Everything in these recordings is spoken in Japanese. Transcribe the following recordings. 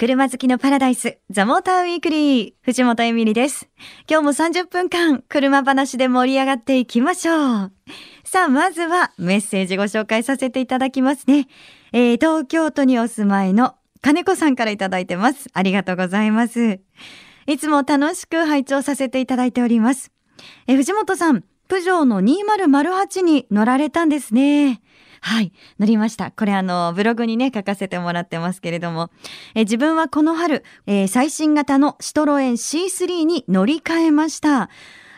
車好きのパラダイス、ザ・モーターウィークリー、藤本エミリです。今日も30分間、車話で盛り上がっていきましょう。さあ、まずはメッセージご紹介させていただきますね。えー、東京都にお住まいの金子さんからいただいてます。ありがとうございます。いつも楽しく拝聴させていただいております。え、藤本さん、プジョーの2008に乗られたんですね。はい、乗りました。これあの、ブログにね、書かせてもらってますけれども、え自分はこの春、えー、最新型のシトロエン C3 に乗り換えました。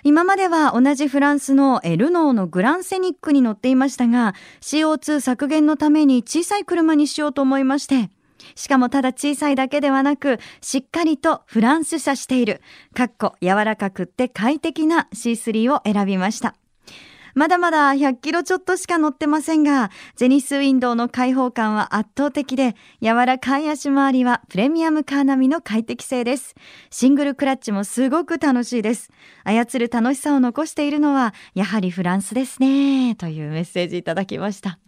今までは同じフランスのルノーのグランセニックに乗っていましたが、CO2 削減のために小さい車にしようと思いまして、しかもただ小さいだけではなく、しっかりとフランス車している、かっこ柔らかくって快適な C3 を選びました。まだまだ100キロちょっとしか乗ってませんが、ゼニスウィンドウの開放感は圧倒的で、柔らかい足回りはプレミアムカー並みの快適性です。シングルクラッチもすごく楽しいです。操る楽しさを残しているのは、やはりフランスですね。というメッセージいただきました。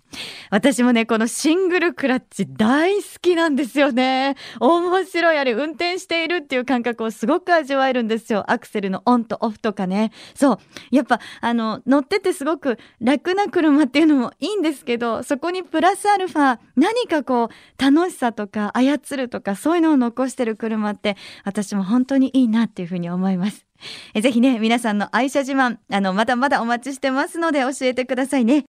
私もね、このシングルクラッチ大好きなんですよね。面白い。あれ、運転しているっていう感覚をすごく味わえるんですよ。アクセルのオンとオフとかね。そう。やっぱ、あの、乗っててすごく楽な車っていうのもいいんですけど、そこにプラスアルファ、何かこう、楽しさとか操るとか、そういうのを残してる車って、私も本当にいいなっていうふうに思います。ぜひね、皆さんの愛車自慢、あの、まだまだお待ちしてますので教えてくださいね。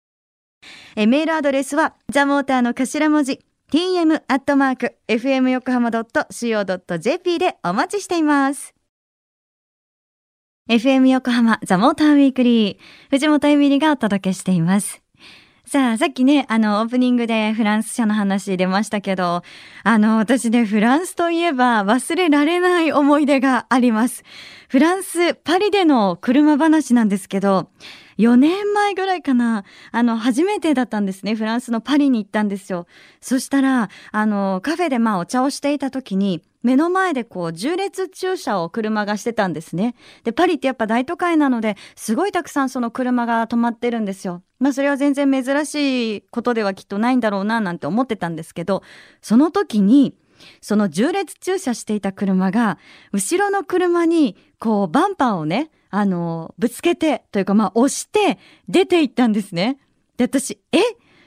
えメールアドレスはザモーターの頭文字 tm アットマーク fm 横浜 .co.jp でお待ちしています。FM 横浜ザモーターウィークリー藤本エミリがお届けしています。さあ、さっきね、あの、オープニングでフランス車の話出ましたけど、あの、私ね、フランスといえば忘れられない思い出があります。フランス、パリでの車話なんですけど、4年前ぐらいかな、あの、初めてだったんですね。フランスのパリに行ったんですよ。そしたら、あの、カフェでまあお茶をしていた時に、目の前でこう、重列駐車を車がしてたんですね。で、パリってやっぱ大都会なので、すごいたくさんその車が止まってるんですよ。まあそれは全然珍しいことではきっとないんだろうななんて思ってたんですけど、その時に、その重列駐車していた車が、後ろの車に、こう、バンパーをね、あの、ぶつけて、というかまあ押して出て行ったんですね。で、私、え？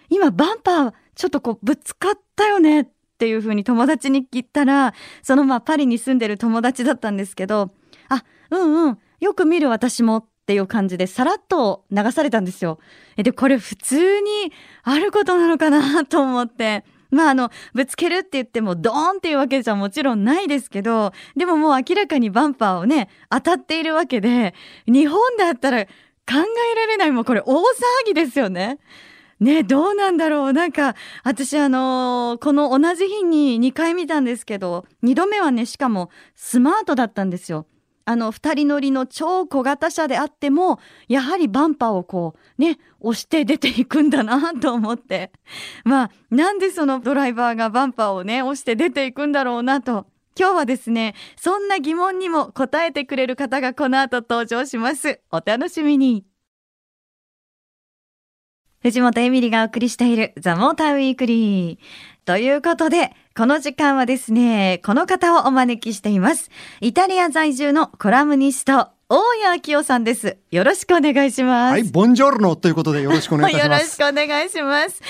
今バンパーちょっとこうぶつかったよねっていうふうに友達に聞いたら、そのまあパリに住んでる友達だったんですけど、あ、うんうん、よく見る私もっていう感じでさらっと流されたんですよ。で、これ普通にあることなのかなと思って。まああの、ぶつけるって言ってもドーンっていうわけじゃもちろんないですけど、でももう明らかにバンパーをね、当たっているわけで、日本であったら考えられないもうこれ大騒ぎですよね。ねどうなんだろうなんか私あのー、この同じ日に2回見たんですけど2度目はねしかもスマートだったんですよ。あの2人乗りの超小型車であってもやはりバンパーをこうね押して出ていくんだなと思って。まあなんでそのドライバーがバンパーをね押して出ていくんだろうなと。今日はですねそんな疑問にも答えてくれる方がこの後登場します。お楽しみに。藤本エミリがお送りしているザ・モーターウィークリー。ということでこの時間はですね、この方をお招きしています。イタリア在住のコラムニスト、大谷明夫さんです。よろしくお願いします。はい、ボンジョルノということでよろしくお願いします。よろしくお願いします。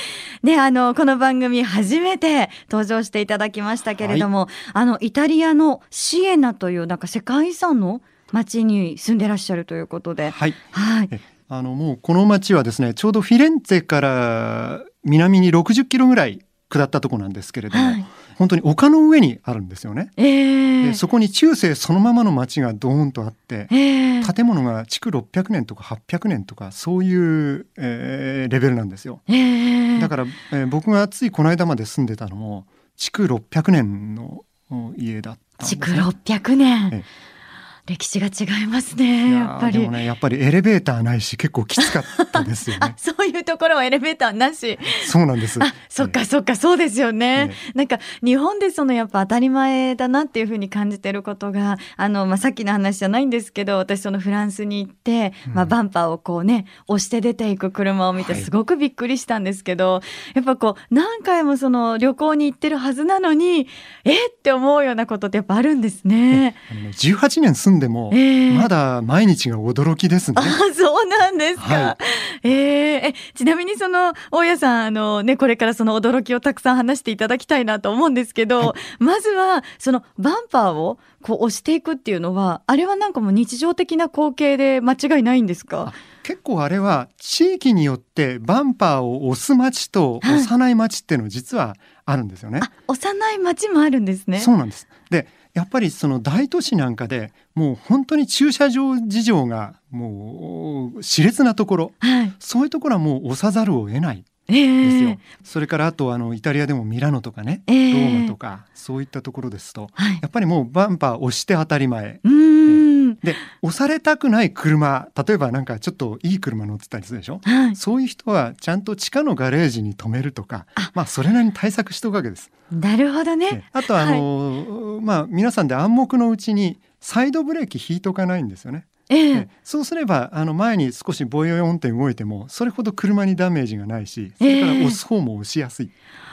ね、あの、この番組初めて登場していただきましたけれども、はい、あの、イタリアのシエナというなんか世界遺産の町に住んでらっしゃるということで。はい。はい。あの、もうこの町はですね、ちょうどフィレンツェから南に60キロぐらい下ったとこなんですけれども、はい、本当に丘の上にあるんですよね、えー、そこに中世そのままの町がドーンとあって、えー、建物が築600年とか800年とかそういう、えー、レベルなんですよ、えー、だから、えー、僕がついこの間まで住んでたのも築600年の家だったんです、ね、築600年、歴史が違いますねやっぱり。でもねやっぱりエレベーターないし結構きつかったですよね。そういうところはエレベーターなし。そうなんです。あそっかそっかそうですよね、ね、なんか日本でそのやっぱ当たり前だなっていうふうに感じてることがあの、まあ、さっきの話じゃないんですけど私そのフランスに行って、まあ、バンパーをこうね押して出ていく車を見てすごくびっくりしたんですけど、はい、やっぱこう何回もその旅行に行ってるはずなのにえって思うようなことってやっぱあるんですね。18年住んでも、えー、まだ毎日が驚きですね。あそうなんですか。はい、えー、えちなみにその大家さんあのねこれからその驚きをたくさん話していただきたいなと思うんですけど、はい、まずはそのバンパーをこう押していくっていうのはあれはなんかもう日常的な光景で間違いないんですか？結構あれは地域によってバンパーを押す町と押さない町っていうのは実はあるんですよね。はい、押さない町もあるんですね。そうなんです。でやっぱりその大都市なんかでもう本当に駐車場事情がもう熾烈なところ、はい、そういうところはもう押さざるを得ない。ですよ、えー、それからあとあのイタリアでもミラノとかね、えー、ローマとかそういったところですと、はい、やっぱりもうバンパー押して当たり前。で押されたくない車例えばなんかちょっといい車乗ってたりするでしょ、はい、そういう人はちゃんと地下のガレージに止めるとかまあそれなりに対策しておくわけです。なるほどね。あとあの、はい、まあ皆さんで暗黙のうちにサイドブレーキ引いとかないんですよね。ええ、そうすればあの前に少しボヨヨンって動いてもそれほど車にダメージがないしそれから押す方も押しやすい。え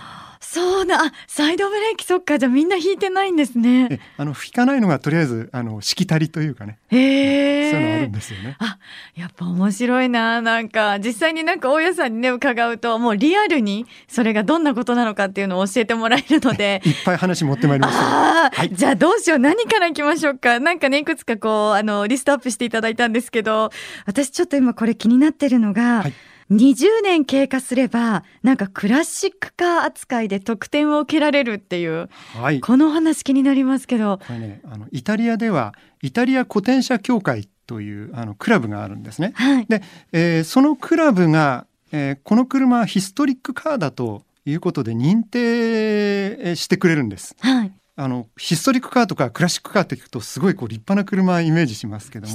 そうだ。サイドブレーキ。そっか。じゃあみんな引いてないんですね。あの引かないのがとりあえずあのしきたりというかね。へえそういうのあるんですよね。あやっぱ面白いな。なんか実際になんか大家さんにね伺うともうリアルにそれがどんなことなのかっていうのを教えてもらえるので。い。っぱい話持ってまいりました、はい、じゃあどうしよう。何からいきましょうか。なんかねいくつかこうあのリストアップしていただいたんですけど。私ちょっと今これ気になってるのが、はい20年経過すればなんかクラシックカー扱いで得点を受けられるっていう、はい、この話気になりますけどこれ、ね、あのイタリアではイタリア古典車協会というあのクラブがあるんですね。はい、で、えー、そのクラブが、えー、この車はヒストリックカーだということで認定してくれるんです。はい、あのヒストリックカーとかクラシックカーって聞くとすごいこう立派な車イメージしますけども。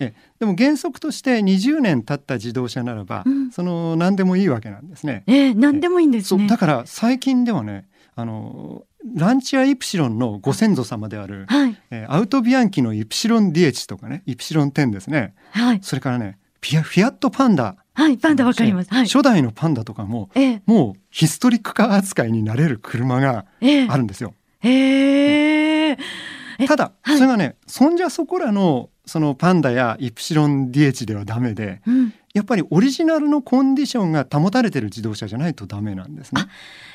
えでも原則として20年経った自動車ならば、うん、その何でもいいわけなんですね。えー、何でもいいんですね。だから最近ではねあのランチアイプシロンのご先祖様である、はい、えー、アウトビアンキのイプシロンディエチとかねイプシロン10ですね、はい、それからねフィアフィアットパンダ。はい、パンダわかります、はい、初代のパンダとかも、ええ、もうヒストリックカー扱いになれる車があるんですよ。へえ。ただ、はい、それがねそんじゃそこらのそのパンダやイプシロン DH ではダメで、うん、やっぱりオリジナルのコンディションが保たれてる自動車じゃないとダメなんですね。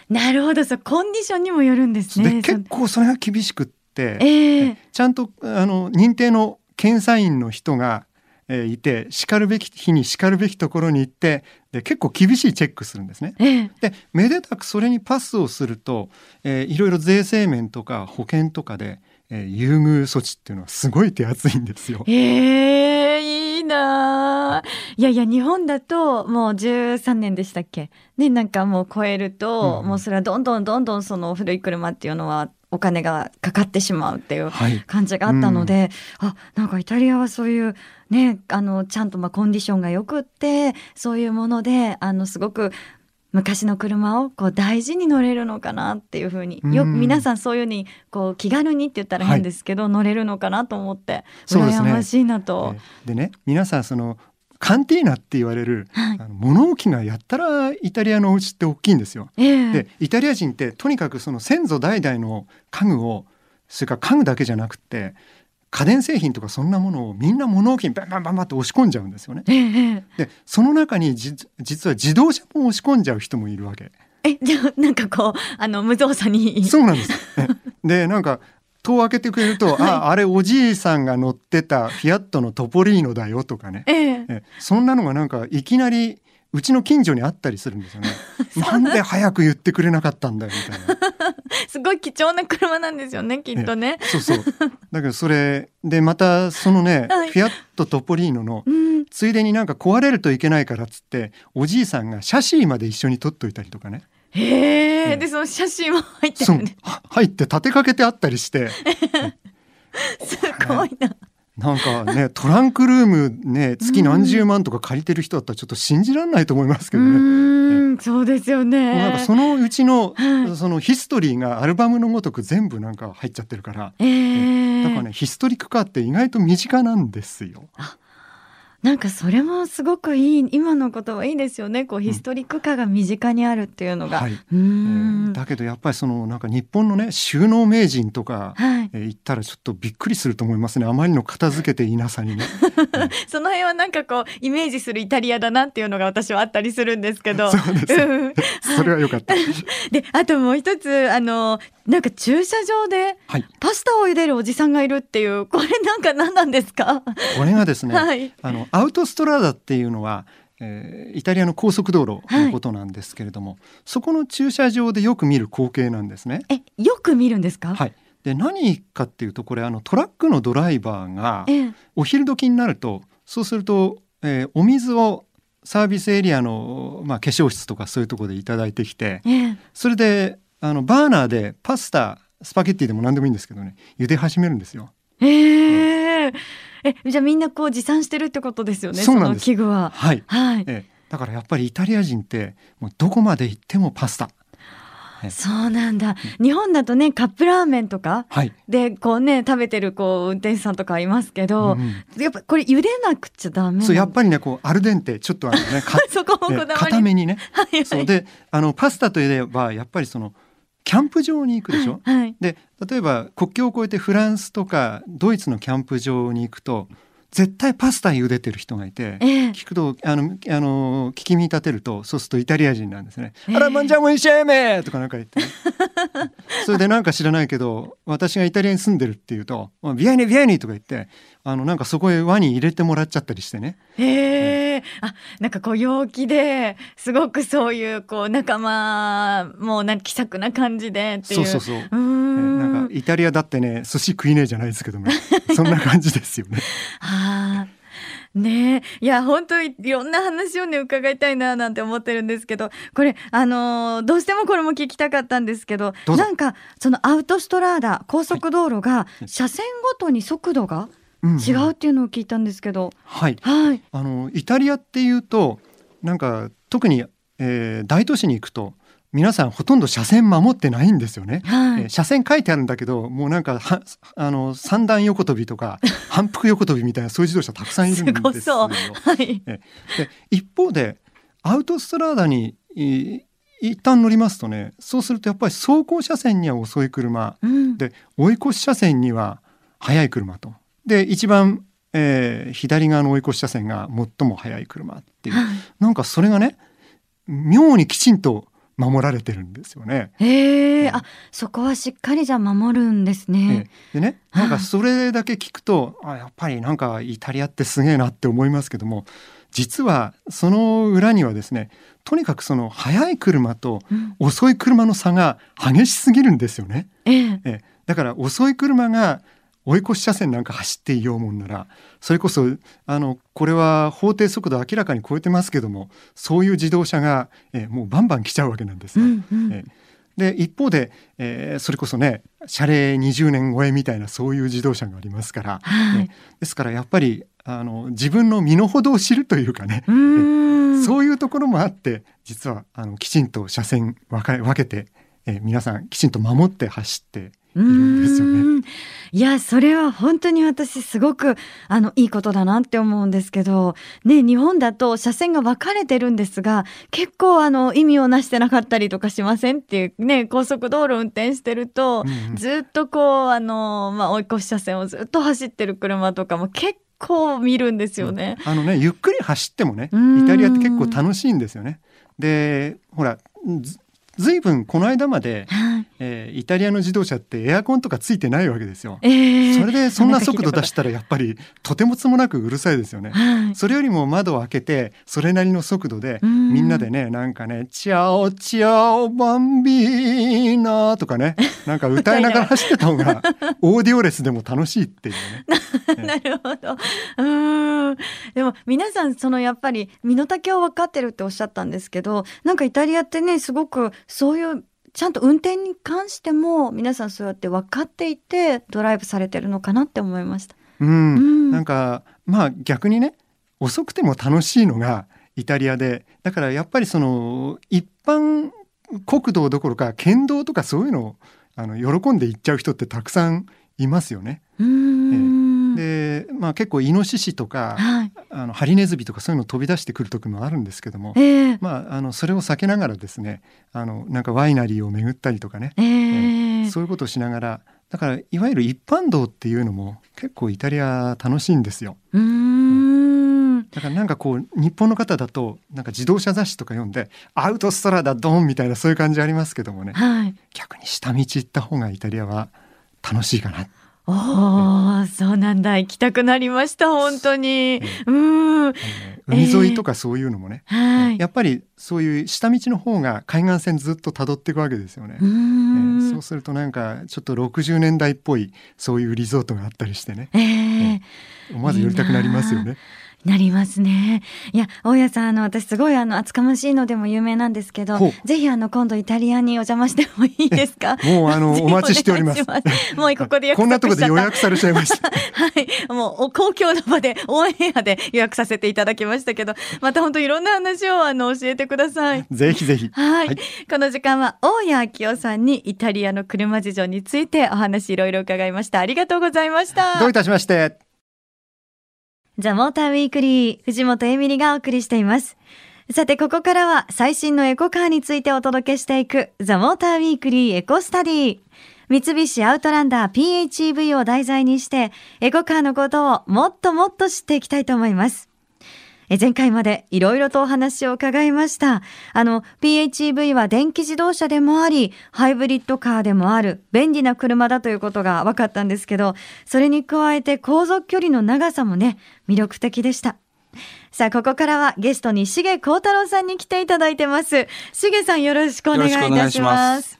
なるほどそうコンディションにもよるんですね。結構それが厳しくって、えー、ちゃんとあの認定の検査員の人がえー、いてしかるべき日にしかるべきところに行ってで結構厳しいチェックするんですね。えー、でめでたくそれにパスをすると、えー、いろいろ税制面とか保険とかで、えー、優遇措置っていうのはすごい手厚いんですよ。えー、いいないやいや日本だともう13年でしたっけ？ねなんかもう超えると、うん、もうそれはどんどんどんどんその古い車っていうのはお金がかかってしまうっていう感じがあったので、はいうん、あなんかイタリアはそういうねあのちゃんとまあコンディションがよくってそういうものであのすごく昔の車をこう大事に乗れるのかなっていうふうによく皆さんそういうふうにこう気軽にって言ったら変ですけど、はい、乗れるのかなと思って羨ましいなと。でね皆さんそのカンティーナって言われる、はい、あの物置がやったらイタリアのお家って大きいんですよ。えー、でイタリア人ってとにかくその先祖代々の家具をそれから家具だけじゃなくて家電製品とかそんなものをみんな物置にバンバンバンバンって押し込んじゃうんですよね。えー、でその中にじ実は自動車も押し込んじゃう人もいるわけ。えじゃあなんかこうあの無造作に。そうなんです。でなんか戸を開けてくれると、はい、ああれおじいさんが乗ってたフィアットのトポリーノだよとかね、えー、えそんなのがなんかいきなりうちの近所にあったりするんですよね。なんで早く言ってくれなかったんだよみたいな。すごい貴重な車なんですよねきっとね。そうそう。だけどそれでまたそのね、はい、フィアットトポリーノの、うん、ついでになんか壊れるといけないからっつっておじいさんがシャシーまで一緒に取っといたりとかね。へえ、でその写真も入ってる、ね、入って立てかけてあったりして。すごいな。なんかねトランクルームね月何十万とか借りてる人だったらちょっと信じられないと思いますけどね。そうですよね。なんかそのうちの、はい、そのヒストリーがアルバムのごとく全部なんか入っちゃってるから、えー、だからねヒストリックカーって意外と身近なんですよ。あなんかそれもすごくいい今のことはいいですよねこうヒストリック化が身近にあるっていうのが。はい、えー、だけどやっぱりそのなんか日本のね収納名人とか、はい、えー、言ったらちょっとびっくりすると思いますねあまりの片付けていなさにね。その辺はなんかこうイメージするイタリアだなっていうのが私はあったりするんですけど。そうです、うん、それは良かった。であともう一つあのなんか駐車場でパスタを茹でるおじさんがいるっていう、これなんか何なんですか？これがですね、はい、あのアウトストラーダっていうのはえー、イタリアの高速道路のことなんですけれども、はい、そこの駐車場でよく見る光景なんですね。え、よく見るんですか？はい。で何かっていうとこれあのトラックのドライバーがお昼時になると、そうすると、えー、お水をサービスエリアの、まあ、化粧室とかそういうところで頂いてきて、それであのバーナーでパスタスパゲッティでも何でもいいんですけどね。茹で始めるんですよ。へえー、えじゃあみんなこう持参してるってことですよねそうなんです。器具は。はい、はい。えだからやっぱりイタリア人ってもうどこまで行ってもパスタ。そうなんだ、日本だとねカップラーメンとかでこうね食べてるこう運転手さんとかいますけど、うん、やっぱこれ茹でなくちゃダメそうやっぱりねこうアルデンテちょっとあのね そこもこだわり固めにね、はいはい、そう。であのパスタといえばやっぱりそのキャンプ場に行くでしょ、はい、で例えば国境を越えてフランスとかドイツのキャンプ場に行くと絶対パスタ茹でてる人がいて、えー、聞くとあのあの聞き見立てるとそうするとイタリア人なんですね「えー、あらマンジャモイシェーメ!」とかなんか言って、ね、それでなんか知らないけど私がイタリアに住んでるっていうと「ビアニビアニ」とか言ってあのなんかそこへ輪に入れてもらっちゃったりしてね。へえ、あなんかこう陽気ですごくそういうこう仲間もなん気さくな感じでっていう。そうそうそう。うんなんかイタリアだってね寿司食いねえじゃないですけどもそんな感じですよね。は あ。ねいや本当にいろんな話をね伺いたいななんて思ってるんですけどこれあのー、どうしてもこれも聞きたかったんですけどなんかそのアウトストラーダ高速道路が車線ごとに速度が違うっていうのを聞いたんですけど、はい、はい、あのイタリアっていうとなんか特に、えー、大都市に行くと皆さんほとんど車線守ってないんですよね。はい、えー、車線書いてあるんだけどもうなんかはあの三段横跳びとか反復横跳びみたいなそういう自動車たくさんいるんですよ。はい、一方でアウトストラーダに一旦乗りますとねそうするとやっぱり走行車線には遅い車、うん、で追い越し車線には速い車と。で一番、えー、左側の追い越し車線が最も速い車っていう、はい、なんかそれがね妙にきちんと守られてるんですよね。へえ、うん、あそこはしっかりじゃ守るんですね。でねなんかそれだけ聞くとあやっぱりなんかイタリアってすげえなって思いますけども実はその裏にはですねとにかくその速い車と遅い車の差が激しすぎるんですよね。うん、ええ。だから遅い車が追い越し車線なんか走っていようもんならそれこそあのこれは法定速度明らかに超えてますけどもそういう自動車が、えもうバンバン来ちゃうわけなんですよ。うんうん、えで一方で、えー、それこそね車齢20年超えみたいなそういう自動車がありますから、はい、ですからやっぱりあの自分の身の程を知るというかねそういうところもあって実はあのきちんと車線分か分けて、えー、皆さんきちんと守って走っているんですよね。いやそれは本当に私すごくあのいいことだなって思うんですけどね日本だと車線が分かれてるんですが結構あの意味をなしてなかったりとかしませんっていうね高速道路運転してると、うん、ずっとこうあの、まあ、追い越し車線をずっと走ってる車とかも結構見るんですよね。あのねゆっくり走ってもねイタリアって結構楽しいんですよね。でほらずいぶんこの間まで、はい、えー、イタリアの自動車ってエアコンとかついてないわけですよ、えー、それでそんな速度出したらやっぱりとてもつもなくうるさいですよね、はい、それよりも窓を開けてそれなりの速度でみんなでねなんかね「チャオチャオバンビーナ」とかね なんか歌いながら走ってた方がオーディオレスでも楽しいっていうね。なるほど。うん。でも皆さんそのやっぱり身の丈を分かってるっておっしゃったんですけどなんかイタリアってねすごくそういうちゃんと運転に関しても皆さんそうやって分かっていてドライブされてるのかなって思いました。うん、うん、なんかまあ逆にね遅くても楽しいのがイタリアで。だからやっぱりその一般国道どころか県道とかそういうのをあの喜んで行っちゃう人ってたくさんいますよね。で、まあ、結構イノシシとか、はい、あのハリネズミとかそういうの飛び出してくる時もあるんですけども、えー、まあ、あのそれを避けながらですねあのなんかワイナリーを巡ったりとかね、えー、えー、そういうことをしながらだからいわゆる一般道っていうのも結構イタリア楽しいんですよ。だからなんかこう日本の方だとなんか自動車雑誌とか読んでアウトストラダドンみたいなそういう感じありますけどもね、はい、逆に下道行った方がイタリアは楽しいかなおお、そうなんだ。行きたくなりました。本当に。うん。海沿いとかそういうのもね、えー、やっぱりそういう下道の方が海岸線ずっと辿っていくわけですよね。えー、そうするとなんかちょっと60年代っぽいそういうリゾートがあったりしてね。えー、えー、思わず寄りたくなりますよね。いいなりますね。いや、大家さん、あの、私すごい、あの、厚かましいのでも有名なんですけど、ぜひ、あの、今度イタリアにお邪魔してもいいですか？もう、あの、お待ちしております。もう、ここでこんなところで予約されちゃいました。はい。もう、公共の場で、オンエアで予約させていただきましたけど、また本当いろんな話を、あの、教えてください。ぜひぜひ。はい。はい、この時間は、大家明夫さんにイタリアの車事情についてお話いろいろ伺いました。ありがとうございました。どういたしまして。ザ・モーターウィークリー、藤本エミリがお送りしています。さて、ここからは最新のエコカーについてお届けしていく、ザ・モーターウィークリーエコスタディ。三菱アウトランダー PHEV を題材にして、エコカーのことをもっともっと知っていきたいと思います。前回までいろいろとお話を伺いました。あの、PHEV は電気自動車でもあり、ハイブリッドカーでもある便利な車だということが分かったんですけど、それに加えて航続距離の長さもね、魅力的でした。さあ、ここからはゲストに重幸太郎さんに来ていただいてます。重さんよろしくお願いいたします。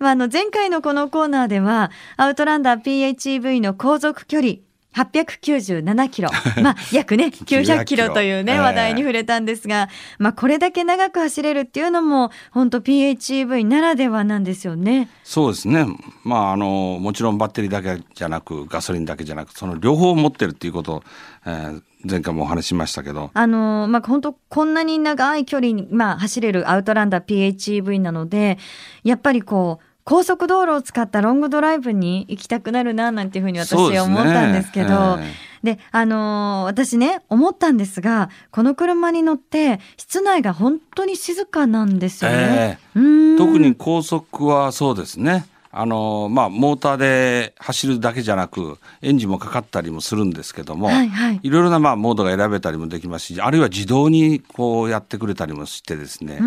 まあ、あの前回のこのコーナーではアウトランダー PHEV の航続距離897キロ。まあ、約ね、900キロというね、話題に触れたんですが、まあ、これだけ長く走れるっていうのも、本当 PHEV ならではなんですよね。そうですね。まあ、あの、もちろんバッテリーだけじゃなく、ガソリンだけじゃなく、その両方持ってるっていうことを、えー、前回もお話しましたけど。あの、まあ、本当こんなに長い距離に、まあ、走れるアウトランダー PHEV なので、やっぱりこう、高速道路を使ったロングドライブに行きたくなるななんていうふうに私は思ったんですけど、で、あのー、私ね思ったんですがこの車に乗って室内が本当に静かなんですよね、えー、特に高速はそうですね。あのまあ、モーターで走るだけじゃなくエンジンもかかったりもするんですけども、はいはい、いろいろなまあモードが選べたりもできますしあるいは自動にこうやってくれたりもしてですね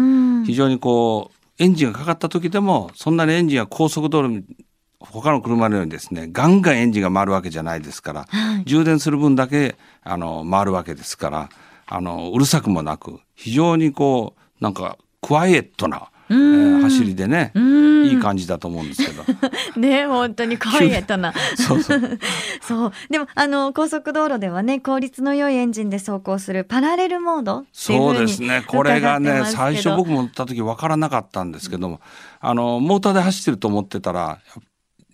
非常にこうエンジンがかかった時でもそんなにエンジンが高速道路に他の車のようにですねガンガンエンジンが回るわけじゃないですから、はい、充電する分だけあの回るわけですからあのうるさくもなく非常にこうなんかクワイエットなえー、走りでねいい感じだと思うんですけど。ね本当に怖いエトな。そうそう。そう。でもあの高速道路ではね効率の良いエンジンで走行するパラレルモードそうですね。これがね最初僕も乗った時分からなかったんですけども、あのモーターで走ってると思ってたら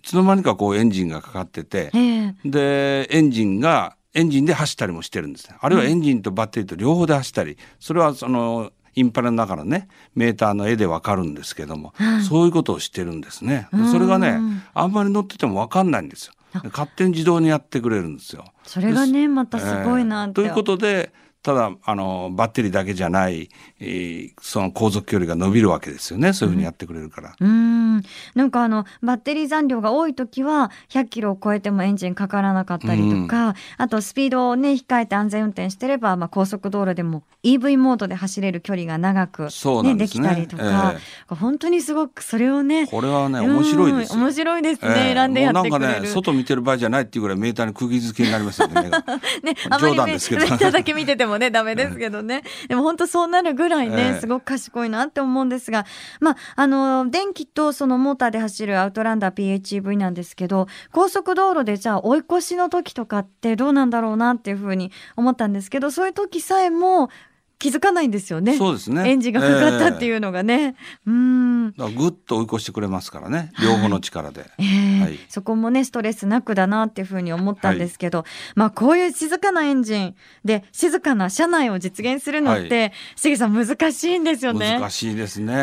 いつの間にかこうエンジンがかかってて、えー、でエンジンがエンジンで走ったりもしてるんですね。あるいはエンジンとバッテリーと両方で走ったりそれはそのインパネの中のねメーターの絵でわかるんですけども、はい、そういうことをしてるんですね。それがねあんまり乗っててもわかんないんですよ。勝手に自動にやってくれるんですよ。それがねまたすごいな、えー、ということでただあのバッテリーだけじゃない、えー、その航続距離が伸びるわけですよね。そういうふうにやってくれるから。うん、ん。なんかあのバッテリー残量が多い時は100キロを超えてもエンジンかからなかったりとか、あとスピードをね控えて安全運転してれば、まあ、高速道路でも EV モードで走れる距離が長く、ね、で、ね、きたりとか、えー、本当にすごくそれをねこれはね面白いです面白いですね、えー、選んでやってくれる。なんかね外見てる場合じゃないっていうぐらいメーターに釘付けになりますよね ね冗談ですけど。メーターだけ見ててもねダメですけどね、でも本当そうなるぐらいね、すごく賢いなって思うんですが。まああの電気とそのモーターで走るアウトランダー PHEV なんですけど高速道路でじゃあ追い越しの時とかってどうなんだろうなっていうふうに思ったんですけどそういう時さえも気づかないんですよね。そうですね。エンジンがかかったっていうのがね。えー、うん。ぐっと追い越してくれますからね。両方の力で。はい、えーはい、そこもねストレスなくだなっていうふうに思ったんですけど、はい、まあこういう静かなエンジンで静かな車内を実現するのって、しげさん難しいんですよね。難しいですね。え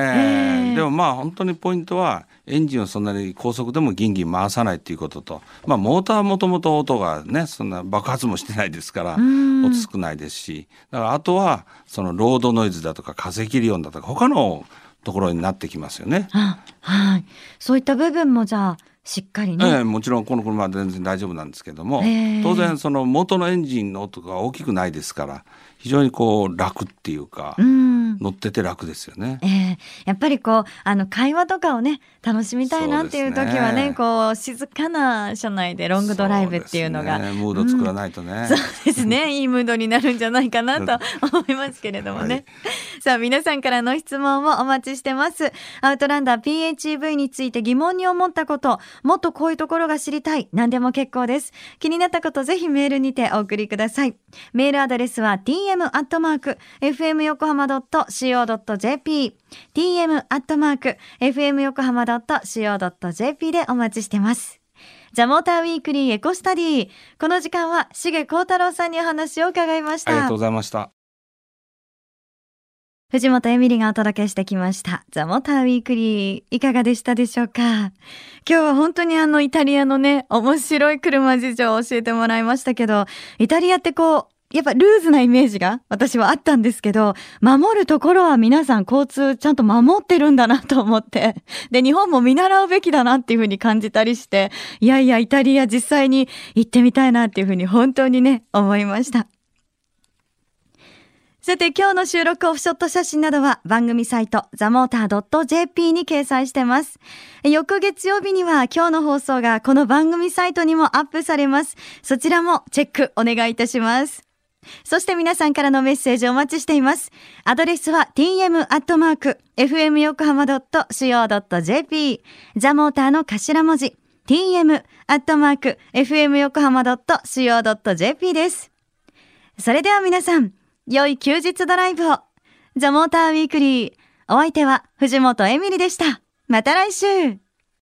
ー、でもまあ本当にポイントはエンジンをそんなに高速でもギンギン回さないっていうことと、まあ、モーターはもともと音がねそんな爆発もしてないですから音少ないですし。だからあとはそのロードノイズだとか化石リ音だとか他のところになってきますよね。はい、そういった部分もじゃあしっかりね、ええ、もちろんこの車は全然大丈夫なんですけども、えー、当然その元のエンジンの音が大きくないですから非常にこう楽っていうか、うん、乗ってて楽ですよね。えー、やっぱりこうあの会話とかをね楽しみたいなっていう時はね、ね、こう静かな車内でロングドライブっていうのが、ね、ムード作らないとね、うん、そうですね。いいムードになるんじゃないかなと 思いますけれどもね、はい、さあ皆さんからの質問をお待ちしてます。アウトランダー PHEV について疑問に思ったこともっとこういうところが知りたい。何でも結構です。気になったことぜひメールにてお送りください。メールアドレスは tm アットマーク fm 横浜アットマーク fm 横浜 .co.jp でお待ちしてます。ザ・モーターウィークリーエコスタディ。この時間は、重幸太郎さんにお話を伺いました。ありがとうございました。藤本エミリがお届けしてきました。ザ・モーターウィークリー。いかがでしたでしょうか？今日は本当にあのイタリアのね、面白い車事情を教えてもらいましたけど、イタリアってこう、やっぱルーズなイメージが私はあったんですけど、守るところは皆さん交通ちゃんと守ってるんだなと思って、で、日本も見習うべきだなっていうふうに感じたりして、いやいや、イタリア実際に行ってみたいなっていうふうに本当にね、思いました。さて今日の収録オフショット写真などは番組サイトザモーター .jp に掲載してます。翌月曜日には今日の放送がこの番組サイトにもアップされます。そちらもチェックお願いいたします。そして皆さんからのメッセージお待ちしています。アドレスは tm.fmyokohama.co.jp ザモーターの頭文字 tm.fmyokohama.co.jp です。それでは皆さん、良い休日ドライブを。ザモーターウィークリー。お相手は藤本エミリでした。また来週